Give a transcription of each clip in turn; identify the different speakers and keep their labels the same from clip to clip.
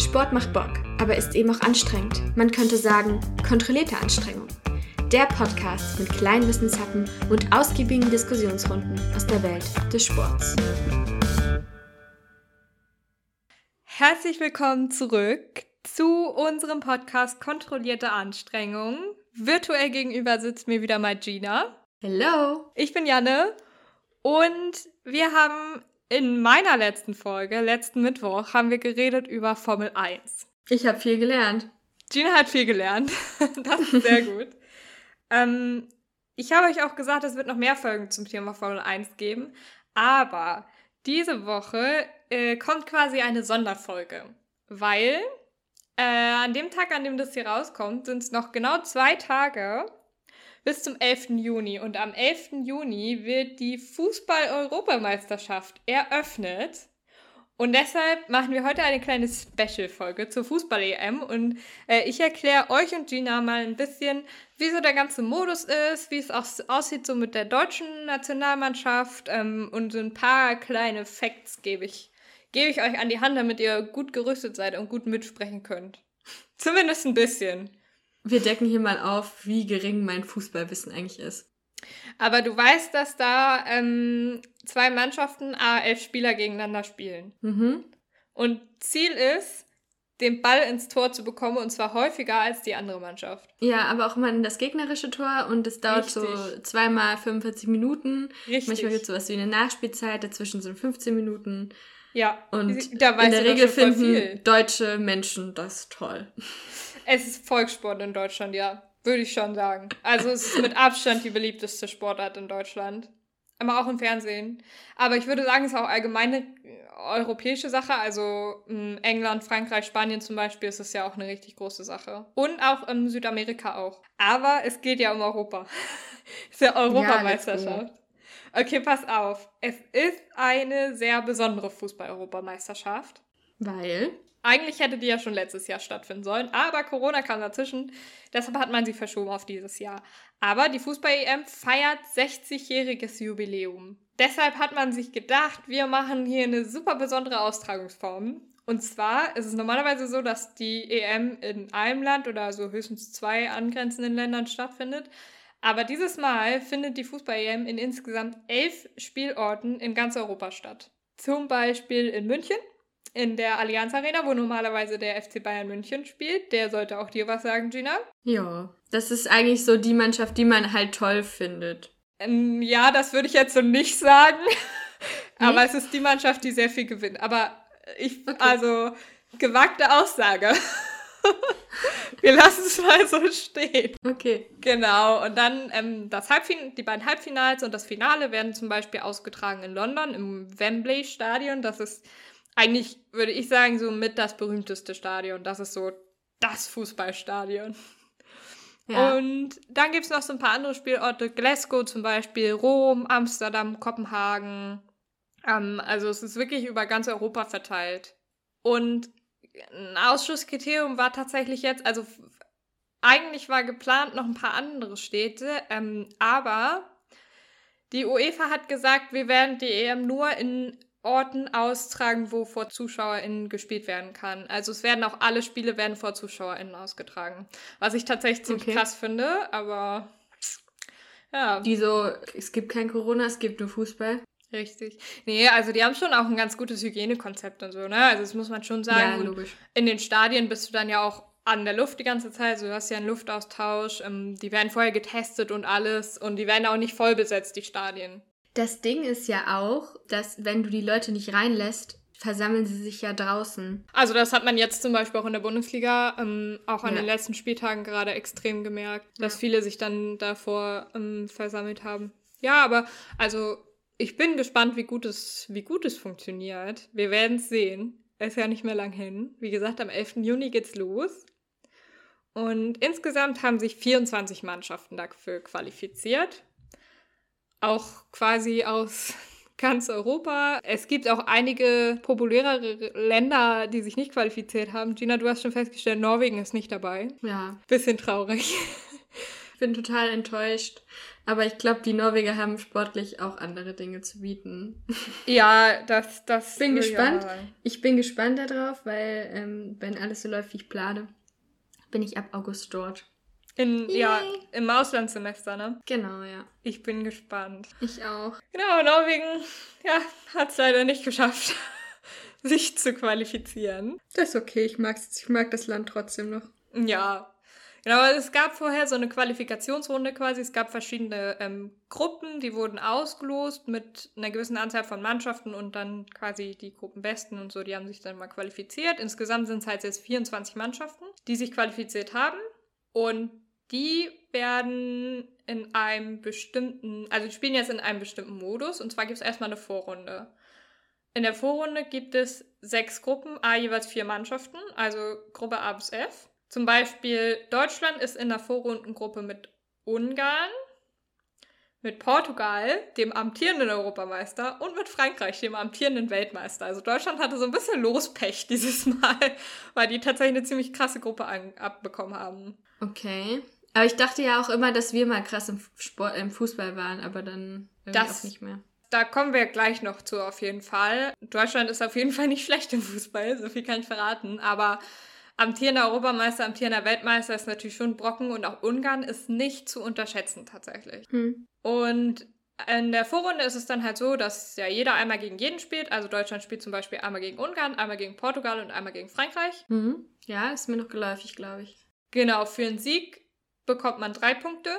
Speaker 1: Sport macht Bock, aber ist eben auch anstrengend. Man könnte sagen, kontrollierte Anstrengung. Der Podcast mit kleinen Wissenshappen und ausgiebigen Diskussionsrunden aus der Welt des Sports.
Speaker 2: Herzlich willkommen zurück zu unserem Podcast Kontrollierte Anstrengung. Virtuell gegenüber sitzt mir wieder mal Gina.
Speaker 1: Hello!
Speaker 2: Ich bin Janne und wir haben in meiner letzten Folge, letzten Mittwoch, haben wir geredet über Formel 1.
Speaker 1: Ich habe viel gelernt.
Speaker 2: Gina hat viel gelernt. das ist sehr gut. ähm, ich habe euch auch gesagt, es wird noch mehr Folgen zum Thema Formel 1 geben. Aber diese Woche äh, kommt quasi eine Sonderfolge. Weil äh, an dem Tag, an dem das hier rauskommt, sind es noch genau zwei Tage bis zum 11. Juni. Und am 11. Juni wird die Fußball-Europameisterschaft eröffnet. Und deshalb machen wir heute eine kleine Special-Folge zur Fußball-EM. Und äh, ich erkläre euch und Gina mal ein bisschen, wie so der ganze Modus ist, wie es auch aussieht so mit der deutschen Nationalmannschaft. Ähm, und so ein paar kleine Facts gebe ich, gebe ich euch an die Hand, damit ihr gut gerüstet seid und gut mitsprechen könnt. Zumindest ein bisschen.
Speaker 1: Wir decken hier mal auf, wie gering mein Fußballwissen eigentlich ist.
Speaker 2: Aber du weißt, dass da ähm, zwei Mannschaften A11 Spieler gegeneinander spielen.
Speaker 1: Mhm.
Speaker 2: Und Ziel ist, den Ball ins Tor zu bekommen und zwar häufiger als die andere Mannschaft.
Speaker 1: Ja, aber auch immer in das gegnerische Tor und es dauert Richtig. so zweimal 45 Minuten. Richtig. Manchmal gibt es sowas wie eine Nachspielzeit, dazwischen sind 15 Minuten.
Speaker 2: Ja,
Speaker 1: und in der Regel finden deutsche Menschen das toll.
Speaker 2: Es ist Volkssport in Deutschland, ja. Würde ich schon sagen. Also es ist mit Abstand die beliebteste Sportart in Deutschland. Aber auch im Fernsehen. Aber ich würde sagen, es ist auch allgemeine europäische Sache. Also England, Frankreich, Spanien zum Beispiel ist es ja auch eine richtig große Sache. Und auch in Südamerika auch. Aber es geht ja um Europa. es ist ja Europameisterschaft. Ja, okay, pass auf. Es ist eine sehr besondere Fußball-Europameisterschaft.
Speaker 1: Weil?
Speaker 2: Eigentlich hätte die ja schon letztes Jahr stattfinden sollen, aber Corona kam dazwischen. Deshalb hat man sie verschoben auf dieses Jahr. Aber die Fußball-EM feiert 60-jähriges Jubiläum. Deshalb hat man sich gedacht, wir machen hier eine super besondere Austragungsform. Und zwar ist es normalerweise so, dass die EM in einem Land oder so höchstens zwei angrenzenden Ländern stattfindet. Aber dieses Mal findet die Fußball-EM in insgesamt elf Spielorten in ganz Europa statt. Zum Beispiel in München, in der Allianz Arena, wo normalerweise der FC Bayern München spielt. Der sollte auch dir was sagen, Gina.
Speaker 1: Ja, das ist eigentlich so die Mannschaft, die man halt toll findet.
Speaker 2: Ähm, ja, das würde ich jetzt so nicht sagen. Aber es ist die Mannschaft, die sehr viel gewinnt. Aber ich, okay. also, gewagte Aussage. Wir lassen es mal so stehen.
Speaker 1: Okay.
Speaker 2: Genau. Und dann ähm, das Halbfin die beiden Halbfinals und das Finale werden zum Beispiel ausgetragen in London im Wembley Stadion. Das ist eigentlich, würde ich sagen, so mit das berühmteste Stadion. Das ist so das Fußballstadion. Ja. Und dann gibt es noch so ein paar andere Spielorte. Glasgow zum Beispiel, Rom, Amsterdam, Kopenhagen. Ähm, also es ist wirklich über ganz Europa verteilt. Und ein Ausschusskriterium war tatsächlich jetzt, also eigentlich war geplant noch ein paar andere Städte, ähm, aber die UEFA hat gesagt, wir werden die EM nur in Orten austragen, wo vor ZuschauerInnen gespielt werden kann. Also es werden auch alle Spiele werden vor ZuschauerInnen ausgetragen. Was ich tatsächlich ziemlich okay. krass finde, aber ja.
Speaker 1: Die so, es gibt kein Corona, es gibt nur Fußball.
Speaker 2: Richtig. Nee, also die haben schon auch ein ganz gutes Hygienekonzept und so, ne? Also das muss man schon sagen. Ja,
Speaker 1: logisch.
Speaker 2: In den Stadien bist du dann ja auch an der Luft die ganze Zeit. Also du hast ja einen Luftaustausch. Ähm, die werden vorher getestet und alles. Und die werden auch nicht voll besetzt, die Stadien.
Speaker 1: Das Ding ist ja auch, dass wenn du die Leute nicht reinlässt, versammeln sie sich ja draußen.
Speaker 2: Also das hat man jetzt zum Beispiel auch in der Bundesliga, ähm, auch an ja. den letzten Spieltagen gerade extrem gemerkt, dass ja. viele sich dann davor ähm, versammelt haben. Ja, aber also ich bin gespannt, wie gut es, wie gut es funktioniert. Wir werden es sehen. Ist ja nicht mehr lang hin. Wie gesagt, am 11. Juni geht's los. Und insgesamt haben sich 24 Mannschaften dafür qualifiziert auch quasi aus ganz Europa. Es gibt auch einige populärere Länder, die sich nicht qualifiziert haben. Gina, du hast schon festgestellt, Norwegen ist nicht dabei.
Speaker 1: Ja.
Speaker 2: Bisschen traurig.
Speaker 1: Ich bin total enttäuscht. Aber ich glaube, die Norweger haben sportlich auch andere Dinge zu bieten.
Speaker 2: Ja, das, das.
Speaker 1: Bin gespannt.
Speaker 2: sagen.
Speaker 1: Ich bin gespannt darauf, weil ähm, wenn alles so läuft, wie ich plane, bin ich ab August dort.
Speaker 2: In, ja, im Auslandssemester, ne?
Speaker 1: Genau, ja.
Speaker 2: Ich bin gespannt.
Speaker 1: Ich auch.
Speaker 2: Genau, Norwegen, ja, hat es leider nicht geschafft, sich zu qualifizieren.
Speaker 1: Das ist okay, ich, mag's, ich mag das Land trotzdem noch.
Speaker 2: Ja. Genau, es gab vorher so eine Qualifikationsrunde quasi. Es gab verschiedene ähm, Gruppen, die wurden ausgelost mit einer gewissen Anzahl von Mannschaften und dann quasi die Gruppenbesten und so, die haben sich dann mal qualifiziert. Insgesamt sind es halt jetzt 24 Mannschaften, die sich qualifiziert haben. Und die werden in einem bestimmten, also die spielen jetzt in einem bestimmten Modus. Und zwar gibt es erstmal eine Vorrunde. In der Vorrunde gibt es sechs Gruppen, a jeweils vier Mannschaften, also Gruppe A bis F. Zum Beispiel Deutschland ist in der Vorrundengruppe mit Ungarn, mit Portugal, dem amtierenden Europameister, und mit Frankreich, dem amtierenden Weltmeister. Also Deutschland hatte so ein bisschen Lospech dieses Mal, weil die tatsächlich eine ziemlich krasse Gruppe abbekommen haben.
Speaker 1: Okay. Aber ich dachte ja auch immer, dass wir mal krass im, Sport, im Fußball waren, aber dann irgendwie
Speaker 2: Das-
Speaker 1: auch nicht mehr.
Speaker 2: Da kommen wir gleich noch zu, auf jeden Fall. Deutschland ist auf jeden Fall nicht schlecht im Fußball, so viel kann ich verraten. Aber amtierender Europameister, amtierender Weltmeister ist natürlich schon Brocken und auch Ungarn ist nicht zu unterschätzen tatsächlich.
Speaker 1: Hm.
Speaker 2: Und in der Vorrunde ist es dann halt so, dass ja jeder einmal gegen jeden spielt. Also Deutschland spielt zum Beispiel einmal gegen Ungarn, einmal gegen Portugal und einmal gegen Frankreich.
Speaker 1: Mhm. Ja, ist mir noch geläufig, glaube ich.
Speaker 2: Genau, für einen Sieg bekommt man drei Punkte,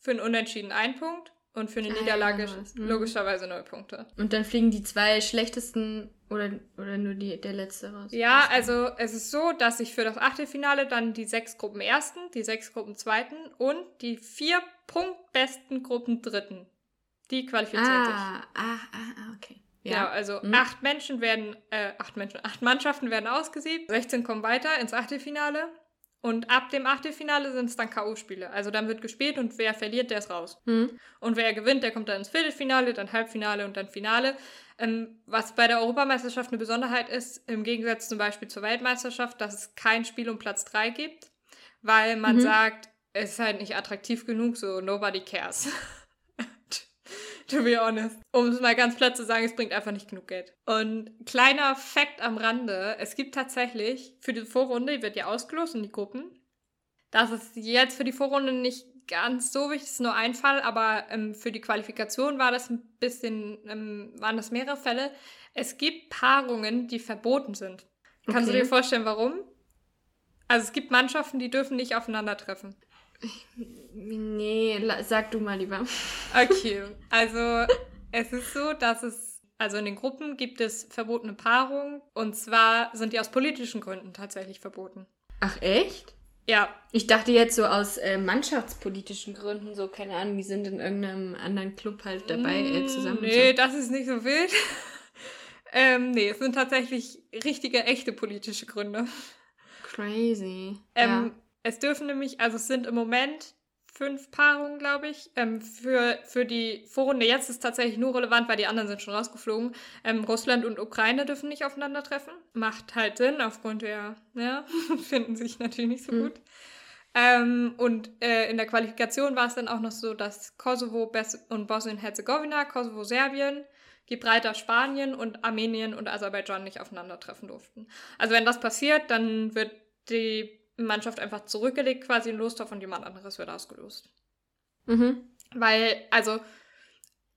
Speaker 2: für einen Unentschieden ein Punkt und für eine
Speaker 1: Ah, ja,
Speaker 2: Niederlage
Speaker 1: es. Mhm.
Speaker 2: logischerweise null Punkte.
Speaker 1: Und dann fliegen die zwei schlechtesten oder, oder nur die, der letzte raus.
Speaker 2: Ja, also es ist so, dass sich für das Achtelfinale dann die sechs Gruppen ersten, die sechs Gruppen zweiten und die vier punktbesten Gruppen dritten, die qualifizieren sich.
Speaker 1: Ah, ah, ah, ah, okay.
Speaker 2: Ja, also
Speaker 1: Mhm.
Speaker 2: acht Menschen werden, äh, acht Menschen, acht Mannschaften werden ausgesiebt, 16 kommen weiter ins Achtelfinale und ab dem Achtelfinale sind es dann K.O.-Spiele. Also dann wird gespielt und wer verliert, der ist raus.
Speaker 1: Hm.
Speaker 2: Und wer gewinnt, der kommt dann ins Viertelfinale, dann Halbfinale und dann Finale. Ähm, was bei der Europameisterschaft eine Besonderheit ist, im Gegensatz zum Beispiel zur Weltmeisterschaft, dass es kein Spiel um Platz 3 gibt, weil man
Speaker 1: Mhm.
Speaker 2: sagt, es ist halt nicht attraktiv genug, so nobody cares. to be honest. Um es mal ganz platt zu sagen, es bringt einfach nicht genug Geld. Und kleiner Fakt am Rande, es gibt tatsächlich für die Vorrunde, die wird ja ausgelost in die Gruppen, das ist jetzt für die Vorrunde nicht ganz so wichtig, ist nur ein Fall, aber ähm, für die Qualifikation war das ein bisschen, ähm, waren das mehrere Fälle. Es gibt Paarungen, die verboten sind. Kannst du
Speaker 1: Okay.
Speaker 2: dir vorstellen, warum? Also es gibt Mannschaften, die dürfen nicht aufeinandertreffen.
Speaker 1: Nee, sag du mal lieber.
Speaker 2: Okay, also es ist so, dass es, also in den Gruppen gibt es verbotene Paarungen und zwar sind die aus politischen Gründen tatsächlich verboten.
Speaker 1: Ach, echt?
Speaker 2: Ja,
Speaker 1: Ich dachte jetzt so aus äh, mannschaftspolitischen Gründen, so, keine Ahnung, die sind in irgendeinem anderen Club halt dabei äh, zusammen.
Speaker 2: Mm, Nee,
Speaker 1: so.
Speaker 2: das ist nicht so wild. ähm, nee, es sind tatsächlich richtige, echte politische Gründe.
Speaker 1: Crazy.
Speaker 2: Ähm, Es dürfen nämlich, also es sind im Moment fünf Paarungen, glaube ich. Ähm, für, für die Vorrunde jetzt ist tatsächlich nur relevant, weil die anderen sind schon rausgeflogen. Ähm, Russland und Ukraine dürfen nicht aufeinandertreffen. Macht halt Sinn, aufgrund der, ja, finden sich natürlich nicht so
Speaker 1: Mhm.
Speaker 2: gut. Ähm, und äh, in der Qualifikation war es dann auch noch so, dass Kosovo Bes und Bosnien-Herzegowina, Kosovo, Serbien, Gibraltar, Spanien und Armenien und Aserbaidschan nicht aufeinandertreffen durften. Also wenn das passiert, dann wird die Mannschaft einfach zurückgelegt, quasi in Lostorf und jemand anderes wird ausgelost.
Speaker 1: Mhm.
Speaker 2: Weil, also,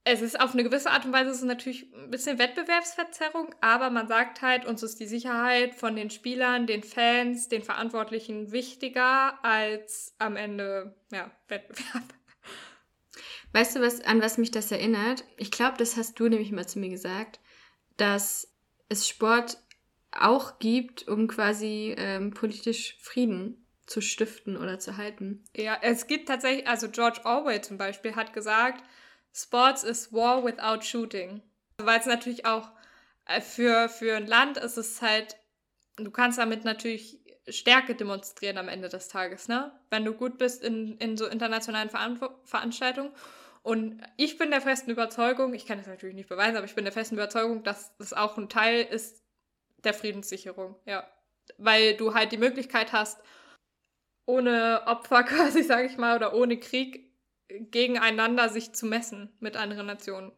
Speaker 2: es ist auf eine gewisse Art und Weise es ist natürlich ein bisschen Wettbewerbsverzerrung, aber man sagt halt, uns ist die Sicherheit von den Spielern, den Fans, den Verantwortlichen wichtiger als am Ende, ja, Wettbewerb.
Speaker 1: Weißt du, was, an was mich das erinnert? Ich glaube, das hast du nämlich mal zu mir gesagt, dass es Sport auch gibt, um quasi ähm, politisch Frieden zu stiften oder zu halten.
Speaker 2: Ja, es gibt tatsächlich, also George Orwell zum Beispiel hat gesagt, Sports is war without shooting. Weil es natürlich auch äh, für, für ein Land ist es halt, du kannst damit natürlich Stärke demonstrieren am Ende des Tages, ne? Wenn du gut bist in, in so internationalen Veran Veranstaltungen. Und ich bin der festen Überzeugung, ich kann das natürlich nicht beweisen, aber ich bin der festen Überzeugung, dass das auch ein Teil ist der Friedenssicherung, ja. Weil du halt die Möglichkeit hast, ohne Opfer quasi, sage ich mal, oder ohne Krieg gegeneinander sich zu messen mit anderen Nationen.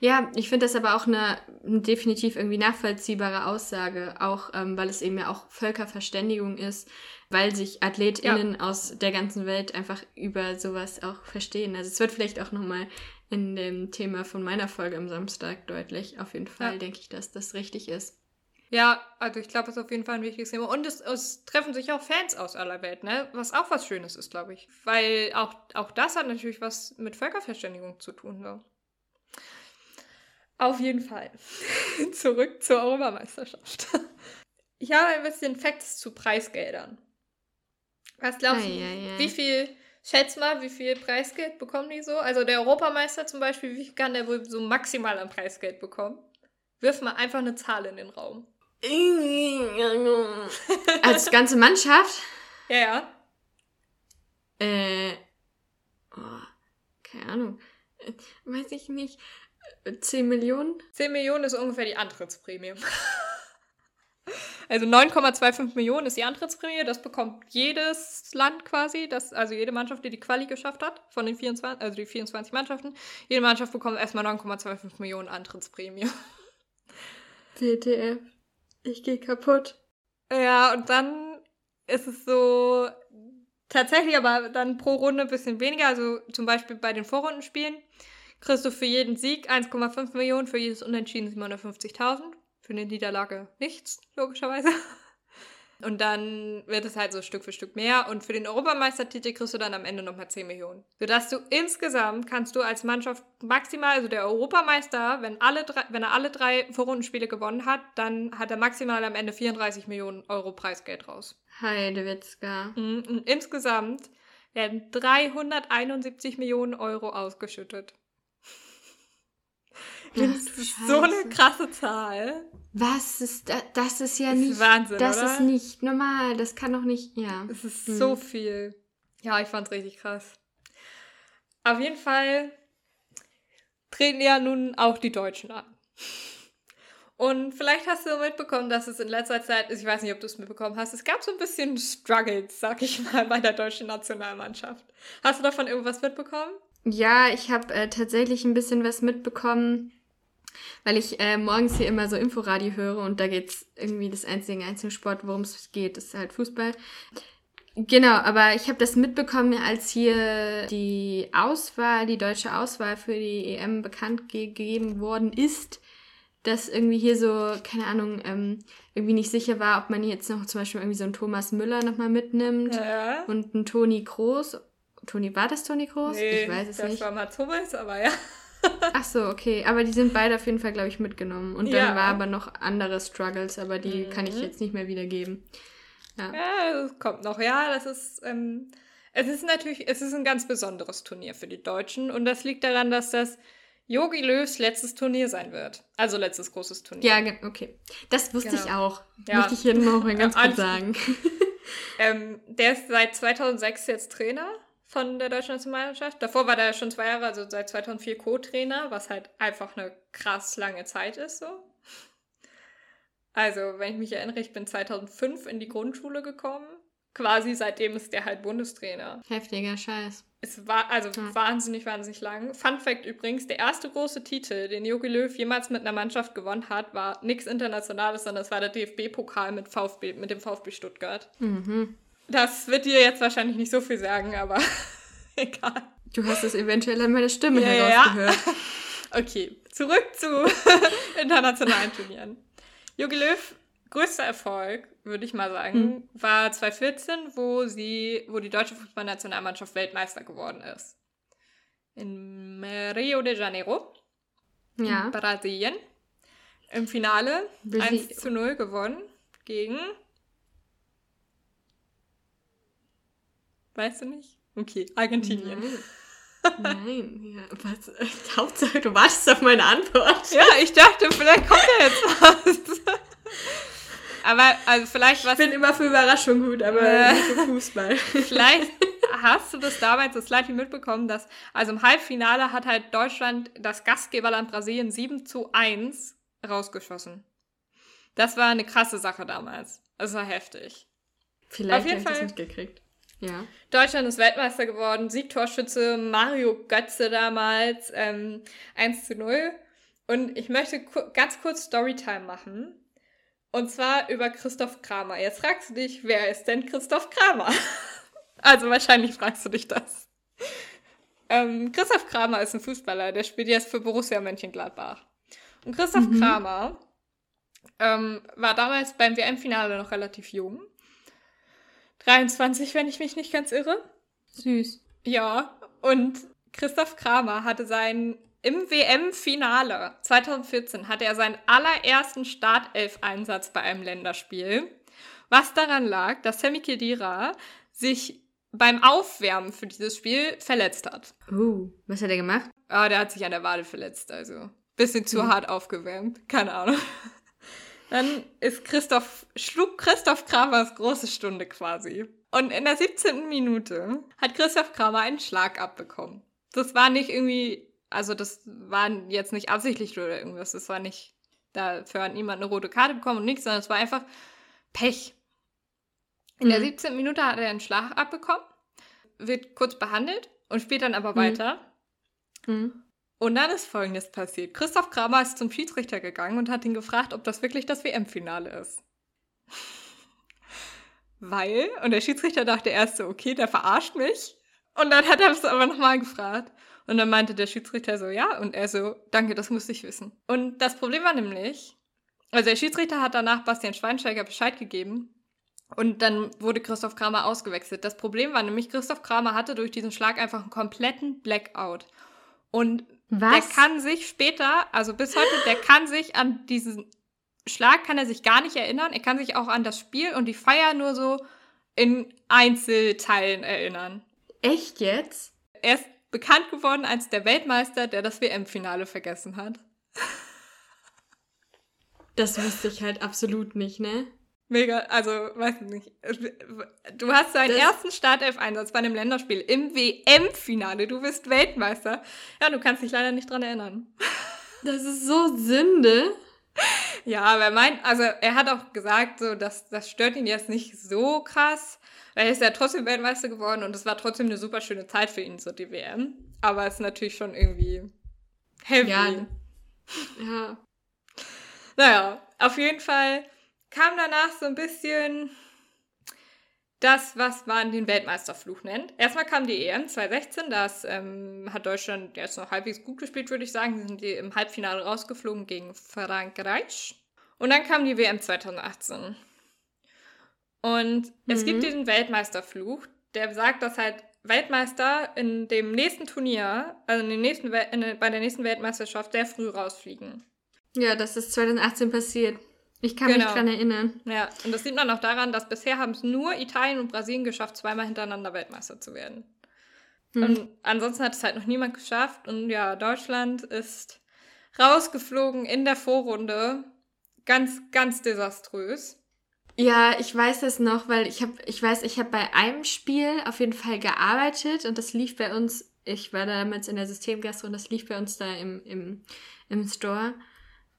Speaker 1: Ja, ich finde das aber auch eine definitiv irgendwie nachvollziehbare Aussage, auch ähm, weil es eben ja auch Völkerverständigung ist, weil sich AthletInnen ja. aus der ganzen Welt einfach über sowas auch verstehen. Also es wird vielleicht auch nochmal in dem Thema von meiner Folge am Samstag deutlich. Auf jeden Fall ja. denke ich, dass das richtig ist.
Speaker 2: Ja, also ich glaube, das ist auf jeden Fall ein wichtiges Thema. Und es, es, treffen sich auch Fans aus aller Welt, ne? Was auch was Schönes ist, glaube ich. Weil auch, auch das hat natürlich was mit Völkerverständigung zu tun. So. Auf jeden Fall. Zurück zur Europameisterschaft. Ich habe ein bisschen Facts zu Preisgeldern. Was glaubst du? Ja, Wie viel, schätz mal, wie viel Preisgeld bekommen die so? Also der Europameister zum Beispiel, wie viel kann der wohl so maximal an Preisgeld bekommen? Wirf mal einfach eine Zahl in den Raum.
Speaker 1: Als ganze Mannschaft?
Speaker 2: Ja, ja.
Speaker 1: Äh. Oh, keine Ahnung. Weiß ich nicht. 10 Millionen?
Speaker 2: 10 Millionen ist ungefähr die Antrittsprämie. Also 9,25 Millionen ist die Antrittsprämie. Das bekommt jedes Land quasi, das, also jede Mannschaft, die die Quali geschafft hat, von den 24, also die 24 Mannschaften. Jede Mannschaft bekommt erstmal 9,25 Millionen Antrittsprämie.
Speaker 1: WTF. Ich gehe kaputt.
Speaker 2: Ja, und dann ist es so tatsächlich aber dann pro Runde ein bisschen weniger. Also zum Beispiel bei den Vorrundenspielen kriegst du für jeden Sieg 1,5 Millionen, für jedes Unentschieden 750.000. Für eine Niederlage nichts, logischerweise. Und dann wird es halt so Stück für Stück mehr. Und für den Europameistertitel kriegst du dann am Ende nochmal 10 Millionen. Sodass du insgesamt kannst du als Mannschaft maximal, also der Europameister, wenn, alle drei, wenn er alle drei Vorrundenspiele gewonnen hat, dann hat er maximal am Ende 34 Millionen Euro Preisgeld raus.
Speaker 1: Heidewitzka.
Speaker 2: Mhm, und insgesamt werden 371 Millionen Euro ausgeschüttet. Das ist so eine krasse Zahl.
Speaker 1: Was ist das? Das ist ja das nicht.
Speaker 2: Ist Wahnsinn,
Speaker 1: das
Speaker 2: oder?
Speaker 1: ist nicht normal. Das kann doch nicht. Ja.
Speaker 2: Es ist hm. so viel. Ja, ich fand's richtig krass. Auf jeden Fall treten ja nun auch die Deutschen an. Und vielleicht hast du mitbekommen, dass es in letzter Zeit, ich weiß nicht, ob du es mitbekommen hast, es gab so ein bisschen Struggles, sag ich mal, bei der deutschen Nationalmannschaft. Hast du davon irgendwas mitbekommen?
Speaker 1: Ja, ich habe äh, tatsächlich ein bisschen was mitbekommen weil ich äh, morgens hier immer so Inforadio höre und da geht's irgendwie das einzige Einzelsport, worum es geht, ist halt Fußball. Genau, aber ich habe das mitbekommen, als hier die Auswahl, die deutsche Auswahl für die EM bekannt gegeben worden ist, dass irgendwie hier so, keine Ahnung, ähm, irgendwie nicht sicher war, ob man jetzt noch zum Beispiel irgendwie so einen Thomas Müller nochmal mitnimmt
Speaker 2: ja.
Speaker 1: und einen Toni Kroos. Toni, war das Toni Kroos?
Speaker 2: Nee, ich weiß es das nicht. Das war mal Thomas, aber ja.
Speaker 1: Ach so, okay. Aber die sind beide auf jeden Fall, glaube ich, mitgenommen. Und dann ja. war aber noch andere Struggles, aber die mhm. kann ich jetzt nicht mehr wiedergeben.
Speaker 2: Ja, ja das kommt noch. Ja, das ist. Ähm, es ist natürlich, es ist ein ganz besonderes Turnier für die Deutschen. Und das liegt daran, dass das Yogi Löws letztes Turnier sein wird. Also letztes großes Turnier.
Speaker 1: Ja, okay. Das wusste genau. ich auch. Ja. Möchte ich hier noch mal ganz kurz sagen.
Speaker 2: ähm, der ist seit 2006 jetzt Trainer von der deutschen Nationalmannschaft. Davor war der schon zwei Jahre, also seit 2004 Co-Trainer, was halt einfach eine krass lange Zeit ist so. Also, wenn ich mich erinnere, ich bin 2005 in die Grundschule gekommen. Quasi seitdem ist der halt Bundestrainer.
Speaker 1: Heftiger Scheiß.
Speaker 2: Es war also ja. wahnsinnig, wahnsinnig lang. Fun Fact übrigens: Der erste große Titel, den Jogi Löw jemals mit einer Mannschaft gewonnen hat, war nichts Internationales, sondern es war der DFB-Pokal mit, VfB, mit dem VfB Stuttgart.
Speaker 1: Mhm.
Speaker 2: Das wird dir jetzt wahrscheinlich nicht so viel sagen, aber egal.
Speaker 1: Du hast es eventuell an meiner Stimme ja, herausgehört.
Speaker 2: Ja. Okay, zurück zu internationalen Turnieren. Jogi Löw, größter Erfolg, würde ich mal sagen, hm. war 2014, wo sie, wo die deutsche Fußballnationalmannschaft Weltmeister geworden ist. In Rio de Janeiro.
Speaker 1: Ja.
Speaker 2: In Brasilien. Im Finale Brasil 1 zu 0 gewonnen gegen Weißt du nicht? Okay, Argentinien.
Speaker 1: Nein. Nein, ja, was? Hauptsache, du wartest auf meine Antwort.
Speaker 2: Ja, ich dachte, vielleicht kommt ja jetzt was. aber also vielleicht was.
Speaker 1: Ich bin immer für Überraschung gut, aber äh, nicht für Fußball.
Speaker 2: vielleicht hast du das damals das Slightly mitbekommen, dass also im Halbfinale hat halt Deutschland das Gastgeberland Brasilien 7 zu 1 rausgeschossen. Das war eine krasse Sache damals. Das war heftig.
Speaker 1: Vielleicht habe ich das mitgekriegt. Ja.
Speaker 2: Deutschland ist Weltmeister geworden, Siegtorschütze Mario Götze damals, ähm, 1 zu 0. Und ich möchte ku ganz kurz Storytime machen. Und zwar über Christoph Kramer. Jetzt fragst du dich, wer ist denn Christoph Kramer? also wahrscheinlich fragst du dich das. Ähm, Christoph Kramer ist ein Fußballer, der spielt jetzt für Borussia Mönchengladbach. Und Christoph mhm. Kramer ähm, war damals beim WM-Finale noch relativ jung. 23, wenn ich mich nicht ganz irre.
Speaker 1: Süß.
Speaker 2: Ja, und Christoph Kramer hatte seinen im WM-Finale 2014 hatte er seinen allerersten Startelf-Einsatz bei einem Länderspiel. Was daran lag, dass Sammy Kedira sich beim Aufwärmen für dieses Spiel verletzt hat.
Speaker 1: Uh, was hat er gemacht?
Speaker 2: Ah, der hat sich an der Wade verletzt, also bisschen zu mhm. hart aufgewärmt, keine Ahnung. Dann ist Christoph, schlug Christoph Kramers große Stunde quasi. Und in der 17. Minute hat Christoph Kramer einen Schlag abbekommen. Das war nicht irgendwie, also das war jetzt nicht absichtlich oder irgendwas. Das war nicht, dafür hat niemand eine rote Karte bekommen und nichts, sondern es war einfach Pech. In mhm. der 17. Minute hat er einen Schlag abbekommen, wird kurz behandelt und spielt dann aber mhm. weiter. Mhm. Und dann ist Folgendes passiert. Christoph Kramer ist zum Schiedsrichter gegangen und hat ihn gefragt, ob das wirklich das WM-Finale ist. Weil, und der Schiedsrichter dachte erst so, okay, der verarscht mich. Und dann hat er es aber nochmal gefragt. Und dann meinte der Schiedsrichter so, ja. Und er so, danke, das muss ich wissen. Und das Problem war nämlich, also der Schiedsrichter hat danach Bastian Schweinsteiger Bescheid gegeben. Und dann wurde Christoph Kramer ausgewechselt. Das Problem war nämlich, Christoph Kramer hatte durch diesen Schlag einfach einen kompletten Blackout. Und was? Der kann sich später, also bis heute, der kann sich an diesen Schlag kann er sich gar nicht erinnern. Er kann sich auch an das Spiel und die Feier nur so in Einzelteilen erinnern.
Speaker 1: Echt jetzt?
Speaker 2: Er ist bekannt geworden als der Weltmeister, der das WM-Finale vergessen hat.
Speaker 1: Das wusste ich halt absolut nicht, ne?
Speaker 2: Mega, also, weiß nicht. Du hast deinen das ersten Startelf-Einsatz bei einem Länderspiel im WM-Finale. Du bist Weltmeister. Ja, du kannst dich leider nicht dran erinnern.
Speaker 1: Das ist so Sünde.
Speaker 2: Ja, aber er meint, also er hat auch gesagt, so, dass das stört ihn jetzt nicht so krass. Er ist ja trotzdem Weltmeister geworden und es war trotzdem eine super schöne Zeit für ihn, so die WM. Aber es ist natürlich schon irgendwie heavy.
Speaker 1: Ja. ja.
Speaker 2: Naja, auf jeden Fall kam danach so ein bisschen das, was man den Weltmeisterfluch nennt. Erstmal kam die EM 2016, das ähm, hat Deutschland jetzt noch halbwegs gut gespielt, würde ich sagen. Sie sind im Halbfinale rausgeflogen gegen Frankreich. Und dann kam die WM 2018. Und mhm. es gibt diesen Weltmeisterfluch, der sagt, dass halt Weltmeister in dem nächsten Turnier, also in den nächsten in, bei der nächsten Weltmeisterschaft, sehr früh rausfliegen.
Speaker 1: Ja, das ist 2018 passiert. Ich kann genau. mich dran erinnern.
Speaker 2: Ja, und das sieht man auch daran, dass bisher haben es nur Italien und Brasilien geschafft, zweimal hintereinander Weltmeister zu werden. Hm. Und ansonsten hat es halt noch niemand geschafft. Und ja, Deutschland ist rausgeflogen in der Vorrunde. Ganz, ganz desaströs.
Speaker 1: Ja, ich weiß das noch, weil ich habe, ich weiß, ich habe bei einem Spiel auf jeden Fall gearbeitet und das lief bei uns, ich war damals in der Systemgastro und das lief bei uns da im, im, im Store.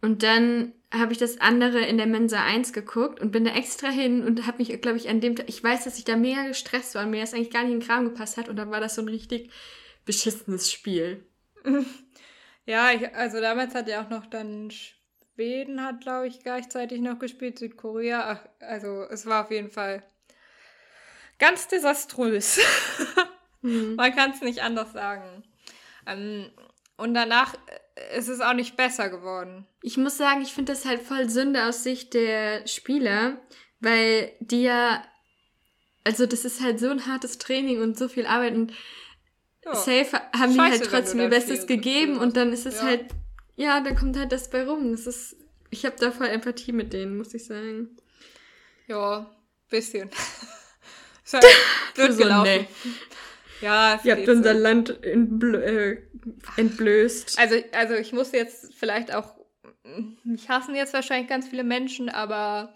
Speaker 1: Und dann habe ich das andere in der Mensa 1 geguckt und bin da extra hin und habe mich, glaube ich, an dem Tag, ich weiß, dass ich da mega gestresst war und mir das eigentlich gar nicht in den Kram gepasst hat und dann war das so ein richtig beschissenes Spiel.
Speaker 2: Ja, ich, also damals hat ja auch noch dann Schweden hat, glaube ich, gleichzeitig noch gespielt, Südkorea. Ach, also es war auf jeden Fall ganz desaströs. mhm. Man kann es nicht anders sagen. Ähm, und danach ist es auch nicht besser geworden.
Speaker 1: Ich muss sagen, ich finde das halt voll Sünde aus Sicht der Spieler, weil die ja, also das ist halt so ein hartes Training und so viel Arbeit und ja. safe haben Scheiße, die halt trotzdem ihr Bestes gegeben und dann ist es ja. halt, ja, dann kommt halt das bei rum. Das ist, ich habe da voll Empathie mit denen, muss ich sagen.
Speaker 2: Ja, bisschen. ist halt blöd so, gelaufen. Nee.
Speaker 1: Ja, Ihr habt unser so. Land äh, entblößt.
Speaker 2: Also, also ich muss jetzt vielleicht auch, mich hassen jetzt wahrscheinlich ganz viele Menschen, aber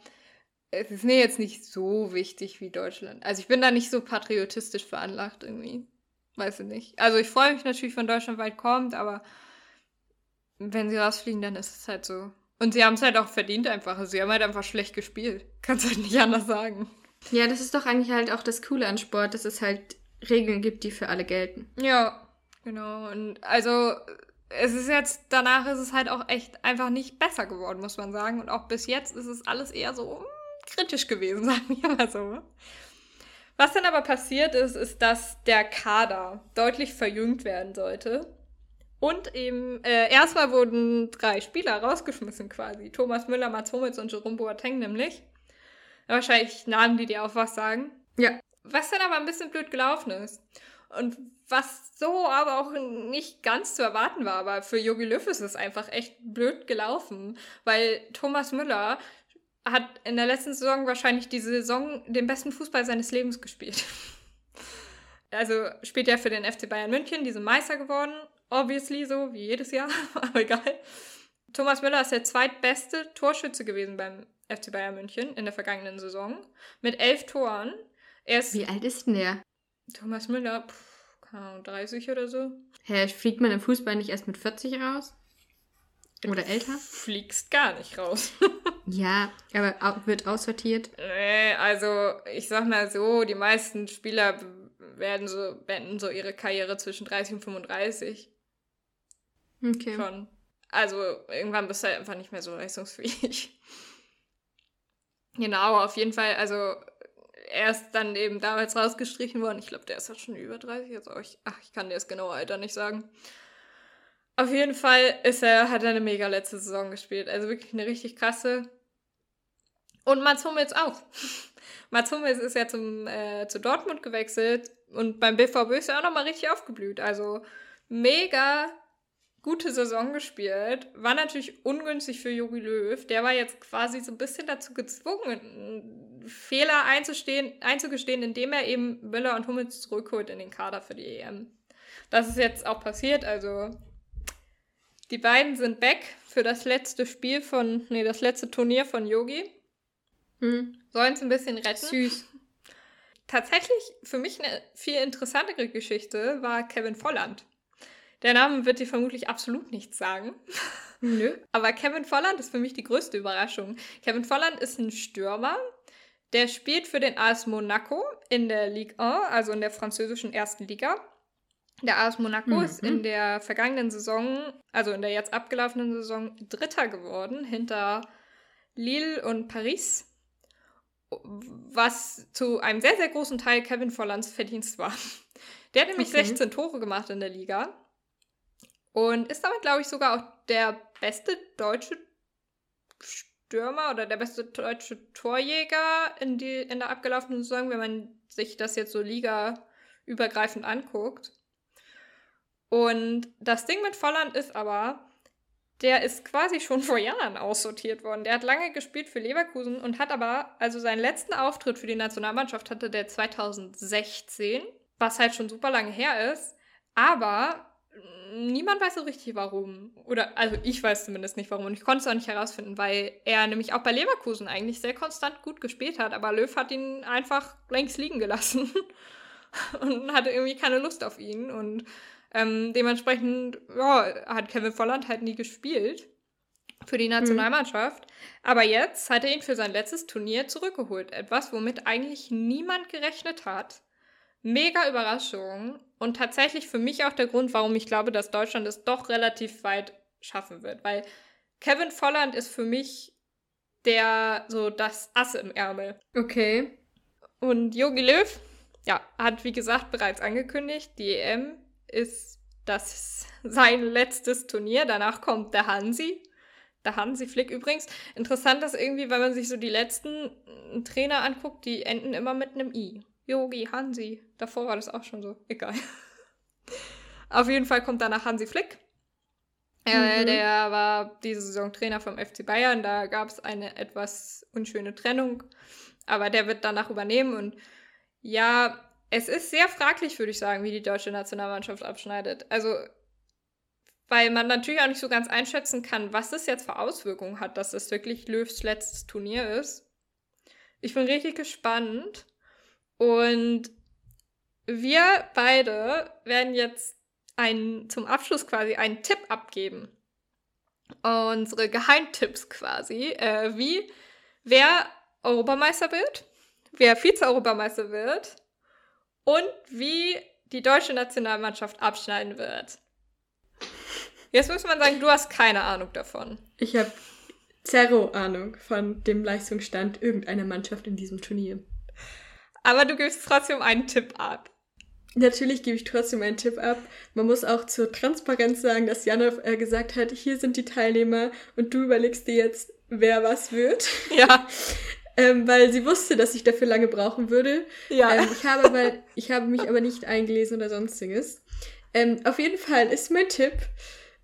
Speaker 2: es ist mir jetzt nicht so wichtig wie Deutschland. Also ich bin da nicht so patriotistisch veranlagt irgendwie. Weiß ich nicht. Also ich freue mich natürlich, wenn Deutschland weit kommt, aber wenn sie rausfliegen, dann ist es halt so. Und sie haben es halt auch verdient einfach. Also sie haben halt einfach schlecht gespielt. Kannst halt nicht anders sagen.
Speaker 1: Ja, das ist doch eigentlich halt auch das Coole an Sport, dass es halt Regeln gibt, die für alle gelten.
Speaker 2: Ja, genau. Und also es ist jetzt, danach ist es halt auch echt einfach nicht besser geworden, muss man sagen. Und auch bis jetzt ist es alles eher so hm, kritisch gewesen, sagen wir mal so. Was dann aber passiert ist, ist, dass der Kader deutlich verjüngt werden sollte. Und eben, äh, erstmal wurden drei Spieler rausgeschmissen quasi. Thomas Müller, Mats Hummels und Jerome Boateng nämlich. Wahrscheinlich Namen, die dir auch was sagen.
Speaker 1: Ja.
Speaker 2: Was dann aber ein bisschen blöd gelaufen ist. Und was so aber auch nicht ganz zu erwarten war, aber für Jogi Löw ist es einfach echt blöd gelaufen, weil Thomas Müller hat in der letzten Saison wahrscheinlich die Saison den besten Fußball seines Lebens gespielt. Also spielt er für den FC Bayern München, die sind Meister geworden, obviously so, wie jedes Jahr, aber egal. Thomas Müller ist der zweitbeste Torschütze gewesen beim FC Bayern München in der vergangenen Saison mit elf Toren.
Speaker 1: Er ist Wie alt ist denn der?
Speaker 2: Thomas Müller, pff, keine Ahnung, 30 oder so.
Speaker 1: Hä, fliegt man im Fußball nicht erst mit 40 raus? Oder älter?
Speaker 2: Fliegst gar nicht raus.
Speaker 1: ja, aber wird aussortiert.
Speaker 2: Nee, also ich sag mal so, die meisten Spieler werden so, beenden so ihre Karriere zwischen 30 und 35.
Speaker 1: Okay.
Speaker 2: Schon. Also irgendwann bist du halt einfach nicht mehr so leistungsfähig. genau, auf jeden Fall, also er ist dann eben damals rausgestrichen worden. Ich glaube, der ist halt schon über 30. Also ich, ach, ich kann dir das genaue Alter nicht sagen. Auf jeden Fall ist er, hat er eine mega letzte Saison gespielt. Also wirklich eine richtig krasse. Und Mats Hummels auch. Mats Hummels ist ja zum, äh, zu Dortmund gewechselt und beim BVB ist er auch nochmal richtig aufgeblüht. Also mega gute Saison gespielt. War natürlich ungünstig für Jogi Löw. Der war jetzt quasi so ein bisschen dazu gezwungen, Fehler einzustehen, einzugestehen, indem er eben Müller und Hummels zurückholt in den Kader für die EM. Das ist jetzt auch passiert. Also die beiden sind back für das letzte Spiel von, nee, das letzte Turnier von Yogi. Hm. Sollen es ein bisschen retten.
Speaker 1: Süß.
Speaker 2: Tatsächlich für mich eine viel interessantere Geschichte war Kevin Volland. Der Name wird dir vermutlich absolut nichts sagen.
Speaker 1: Nö.
Speaker 2: Aber Kevin Volland ist für mich die größte Überraschung. Kevin Volland ist ein Stürmer, der spielt für den AS Monaco in der Ligue 1, also in der französischen ersten Liga. Der AS Monaco mhm. ist in der vergangenen Saison, also in der jetzt abgelaufenen Saison, Dritter geworden, hinter Lille und Paris. Was zu einem sehr, sehr großen Teil Kevin Vollands Verdienst war. Der hat nämlich okay. 16 Tore gemacht in der Liga. Und ist damit, glaube ich, sogar auch der beste deutsche Stürmer oder der beste deutsche Torjäger in, die, in der abgelaufenen Saison, wenn man sich das jetzt so ligaübergreifend anguckt. Und das Ding mit Volland ist aber, der ist quasi schon vor Jahren aussortiert worden. Der hat lange gespielt für Leverkusen und hat aber, also seinen letzten Auftritt für die Nationalmannschaft hatte der 2016, was halt schon super lange her ist. Aber niemand weiß so richtig warum. Oder, also ich weiß zumindest nicht warum. Und ich konnte es auch nicht herausfinden, weil er nämlich auch bei Leverkusen eigentlich sehr konstant gut gespielt hat. Aber Löw hat ihn einfach längst liegen gelassen. und hatte irgendwie keine Lust auf ihn. Und ähm, dementsprechend ja, hat Kevin Volland halt nie gespielt für die Nationalmannschaft. Mhm. Aber jetzt hat er ihn für sein letztes Turnier zurückgeholt. Etwas, womit eigentlich niemand gerechnet hat. Mega Überraschung. Und tatsächlich für mich auch der Grund, warum ich glaube, dass Deutschland es doch relativ weit schaffen wird. Weil Kevin Volland ist für mich der, so das Ass im Ärmel.
Speaker 1: Okay.
Speaker 2: Und Jogi Löw, ja, hat wie gesagt bereits angekündigt, die EM ist das sein letztes Turnier. Danach kommt der Hansi. Der Hansi Flick übrigens. Interessant ist irgendwie, wenn man sich so die letzten Trainer anguckt, die enden immer mit einem I. Yogi, Hansi. Davor war das auch schon so. Egal. Auf jeden Fall kommt danach Hansi Flick. Äh, mhm. der war diese Saison Trainer vom FC Bayern. Da gab es eine etwas unschöne Trennung. Aber der wird danach übernehmen. Und ja, es ist sehr fraglich, würde ich sagen, wie die deutsche Nationalmannschaft abschneidet. Also, weil man natürlich auch nicht so ganz einschätzen kann, was das jetzt für Auswirkungen hat, dass das wirklich Löws letztes Turnier ist. Ich bin richtig gespannt. Und wir beide werden jetzt einen, zum Abschluss quasi einen Tipp abgeben. Unsere Geheimtipps quasi, äh, wie wer Europameister wird wer Vize-Europameister wird und wie die deutsche Nationalmannschaft abschneiden wird. Jetzt muss man sagen, du hast keine Ahnung davon.
Speaker 1: Ich habe zero Ahnung von dem Leistungsstand irgendeiner Mannschaft in diesem Turnier.
Speaker 2: Aber du gibst trotzdem einen Tipp ab.
Speaker 1: Natürlich gebe ich trotzdem einen Tipp ab. Man muss auch zur Transparenz sagen, dass Jana äh, gesagt hat, hier sind die Teilnehmer und du überlegst dir jetzt, wer was wird.
Speaker 2: Ja.
Speaker 1: ähm, weil sie wusste, dass ich dafür lange brauchen würde.
Speaker 2: Ja.
Speaker 1: Ähm, ich, habe aber, ich habe mich aber nicht eingelesen oder sonstiges. Ähm, auf jeden Fall ist mein Tipp,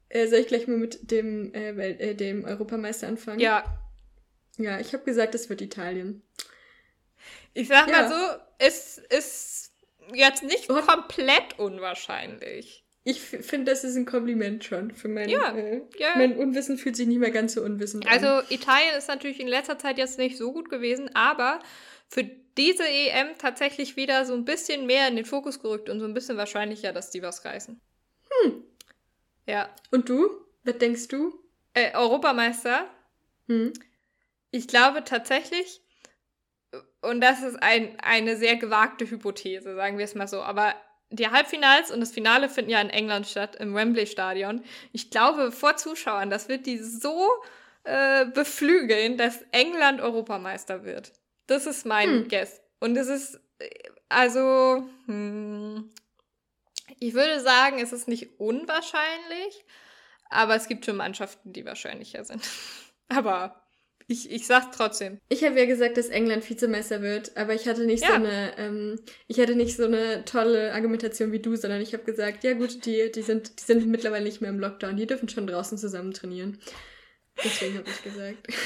Speaker 1: äh, soll ich gleich mal mit dem, äh, äh, dem Europameister anfangen?
Speaker 2: Ja.
Speaker 1: Ja, ich habe gesagt, es wird Italien.
Speaker 2: Ich sag
Speaker 1: Ja.
Speaker 2: mal so, es ist jetzt nicht
Speaker 1: Und-
Speaker 2: komplett unwahrscheinlich.
Speaker 1: Ich finde, das ist ein Kompliment schon für mein,
Speaker 2: Ja,
Speaker 1: äh,
Speaker 2: ja.
Speaker 1: mein Unwissen fühlt sich nicht mehr ganz so unwissend an.
Speaker 2: Also Italien ist natürlich in letzter Zeit jetzt nicht so gut gewesen, aber für diese EM tatsächlich wieder so ein bisschen mehr in den Fokus gerückt und so ein bisschen wahrscheinlicher, dass die was reißen.
Speaker 1: Hm.
Speaker 2: Ja.
Speaker 1: Und du? Was denkst du?
Speaker 2: Äh, Europameister,
Speaker 1: Hm?
Speaker 2: ich glaube tatsächlich, und das ist ein, eine sehr gewagte Hypothese, sagen wir es mal so, aber die Halbfinals und das Finale finden ja in England statt, im Wembley-Stadion. Ich glaube, vor Zuschauern, das wird die so äh, beflügeln, dass England Europameister wird. Das ist mein
Speaker 1: Hm.
Speaker 2: Guess. Und es ist, äh, also, hm, ich würde sagen, es ist nicht unwahrscheinlich, aber es gibt schon Mannschaften, die wahrscheinlicher sind. aber ich, ich sag's trotzdem.
Speaker 1: Ich habe ja gesagt, dass England Vizemeister wird, aber ich hatte nicht so
Speaker 2: Ja.
Speaker 1: eine, ähm, ich hatte nicht so eine tolle Argumentation wie du, sondern ich habe gesagt, ja gut, die, die sind, die sind mittlerweile nicht mehr im Lockdown, die dürfen schon draußen zusammen trainieren. Deswegen habe ich gesagt.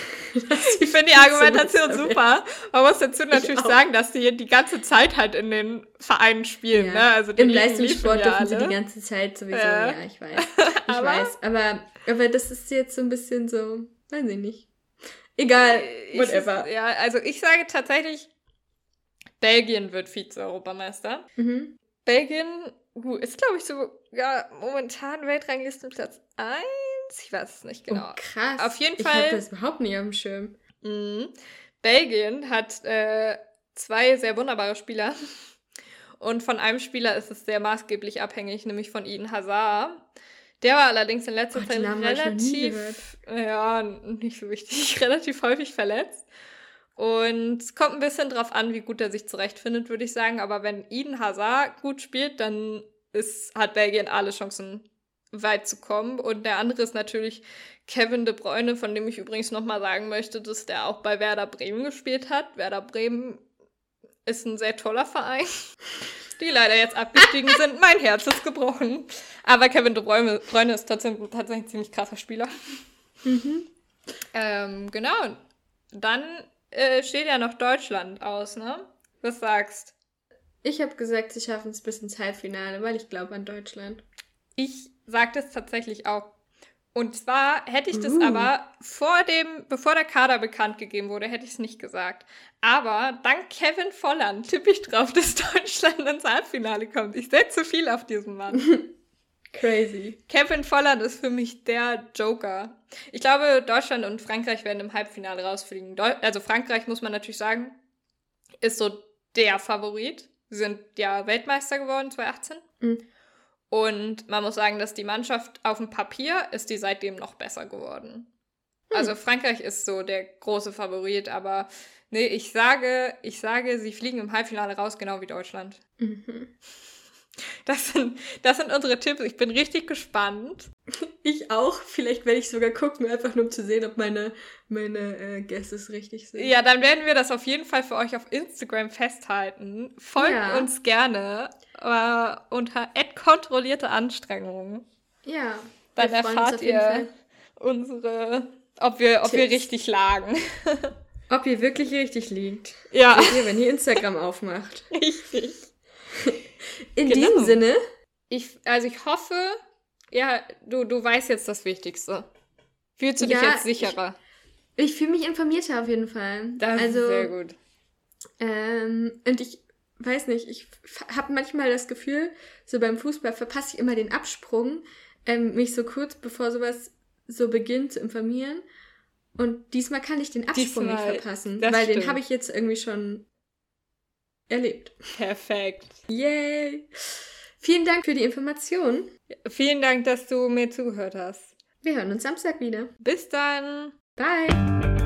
Speaker 2: Ich finde die Argumentation super. Man muss dazu natürlich sagen, dass die die ganze Zeit halt in den Vereinen spielen.
Speaker 1: Ja.
Speaker 2: Ne? Also die
Speaker 1: Im Leistungssport dürfen sie
Speaker 2: alle.
Speaker 1: die ganze Zeit sowieso,
Speaker 2: Ja.
Speaker 1: ja, ich weiß. Ich
Speaker 2: Aber-
Speaker 1: weiß. Aber, aber das ist jetzt so ein bisschen so, weiß ich nicht. Egal,
Speaker 2: Ich-
Speaker 1: whatever.
Speaker 2: Ja, also ich sage tatsächlich, Belgien wird Vize-Europameister.
Speaker 1: Mhm.
Speaker 2: Belgien ist, glaube ich, so ja, momentan Weltranglistenplatz 1. Ich weiß es nicht genau.
Speaker 1: Oh, krass.
Speaker 2: Auf jeden
Speaker 1: Ich
Speaker 2: Fall-
Speaker 1: habe das überhaupt nicht auf dem Schirm.
Speaker 2: Mhm. Belgien hat äh, zwei sehr wunderbare Spieler. Und von einem Spieler ist es sehr maßgeblich abhängig, nämlich von Eden Hazard. Der war allerdings in letzter
Speaker 1: den
Speaker 2: Zeit relativ, ja, nicht so wichtig, relativ häufig verletzt. Und es kommt ein bisschen drauf an, wie gut er sich zurechtfindet, würde ich sagen. Aber wenn Eden Hazard gut spielt, dann ist, hat Belgien alle Chancen, weit zu kommen. Und der andere ist natürlich Kevin De Bruyne, von dem ich übrigens nochmal sagen möchte, dass der auch bei Werder Bremen gespielt hat. Werder Bremen ist ein sehr toller Verein, die leider jetzt abgestiegen sind. Mein Herz ist gebrochen. Aber Kevin De Bruyne, ist trotzdem tatsächlich ein ziemlich krasser Spieler.
Speaker 1: Mhm.
Speaker 2: Ähm, genau. Dann äh, steht ja noch Deutschland aus, ne? Was sagst?
Speaker 1: Ich habe gesagt, sie schaffen es bis ins Halbfinale, weil ich glaube an Deutschland.
Speaker 2: Ich sag das tatsächlich auch. Und zwar hätte ich das
Speaker 1: Uh.
Speaker 2: aber vor dem, bevor der Kader bekannt gegeben wurde, hätte ich es nicht gesagt. Aber dank Kevin Volland tippe ich drauf, dass Deutschland ins Halbfinale kommt. Ich setze viel auf diesen Mann.
Speaker 1: Crazy.
Speaker 2: Kevin Volland ist für mich der Joker. Ich glaube, Deutschland und Frankreich werden im Halbfinale rausfliegen. Deu also Frankreich, muss man natürlich sagen, ist so der Favorit. Sie sind ja Weltmeister geworden 2018.
Speaker 1: Mhm.
Speaker 2: Und man muss sagen, dass die Mannschaft auf dem Papier ist die seitdem noch besser geworden. Also Frankreich ist so der große Favorit, aber nee, ich sage, ich sage, sie fliegen im Halbfinale raus, genau wie Deutschland.
Speaker 1: Mhm.
Speaker 2: Das sind, das sind unsere Tipps. Ich bin richtig gespannt.
Speaker 1: Ich auch. Vielleicht werde ich sogar gucken, einfach nur um zu sehen, ob meine, meine äh, Guesses richtig sind.
Speaker 2: Ja, dann werden wir das auf jeden Fall für euch auf Instagram festhalten. Folgt
Speaker 1: Ja.
Speaker 2: uns gerne äh, unter kontrollierte Anstrengungen.
Speaker 1: Ja.
Speaker 2: Dann erfahrt ihr unsere, ob wir, ob wir richtig lagen.
Speaker 1: Ob ihr wirklich richtig liegt.
Speaker 2: Ja,
Speaker 1: ihr, wenn ihr Instagram aufmacht.
Speaker 2: richtig.
Speaker 1: In
Speaker 2: Genau.
Speaker 1: diesem Sinne,
Speaker 2: Ich, also ich hoffe, ja, du, du weißt jetzt das Wichtigste. Fühlst du dich
Speaker 1: Ja,
Speaker 2: jetzt sicherer?
Speaker 1: ich fühle mich informierter auf jeden Fall.
Speaker 2: Das
Speaker 1: also,
Speaker 2: ist sehr gut.
Speaker 1: Ähm, und ich weiß nicht, ich habe manchmal das Gefühl, so beim Fußball verpasse ich immer den Absprung, ähm, mich so kurz bevor sowas so beginnt zu informieren. Und diesmal kann ich den Absprung
Speaker 2: Diesmal,
Speaker 1: nicht verpassen, weil den
Speaker 2: stimmt.
Speaker 1: habe ich jetzt irgendwie schon erlebt.
Speaker 2: Perfekt.
Speaker 1: Yay! Vielen Dank für die Information.
Speaker 2: Vielen Dank, dass du mir zugehört hast.
Speaker 1: Wir hören uns Samstag wieder.
Speaker 2: Bis dann.
Speaker 1: Bye.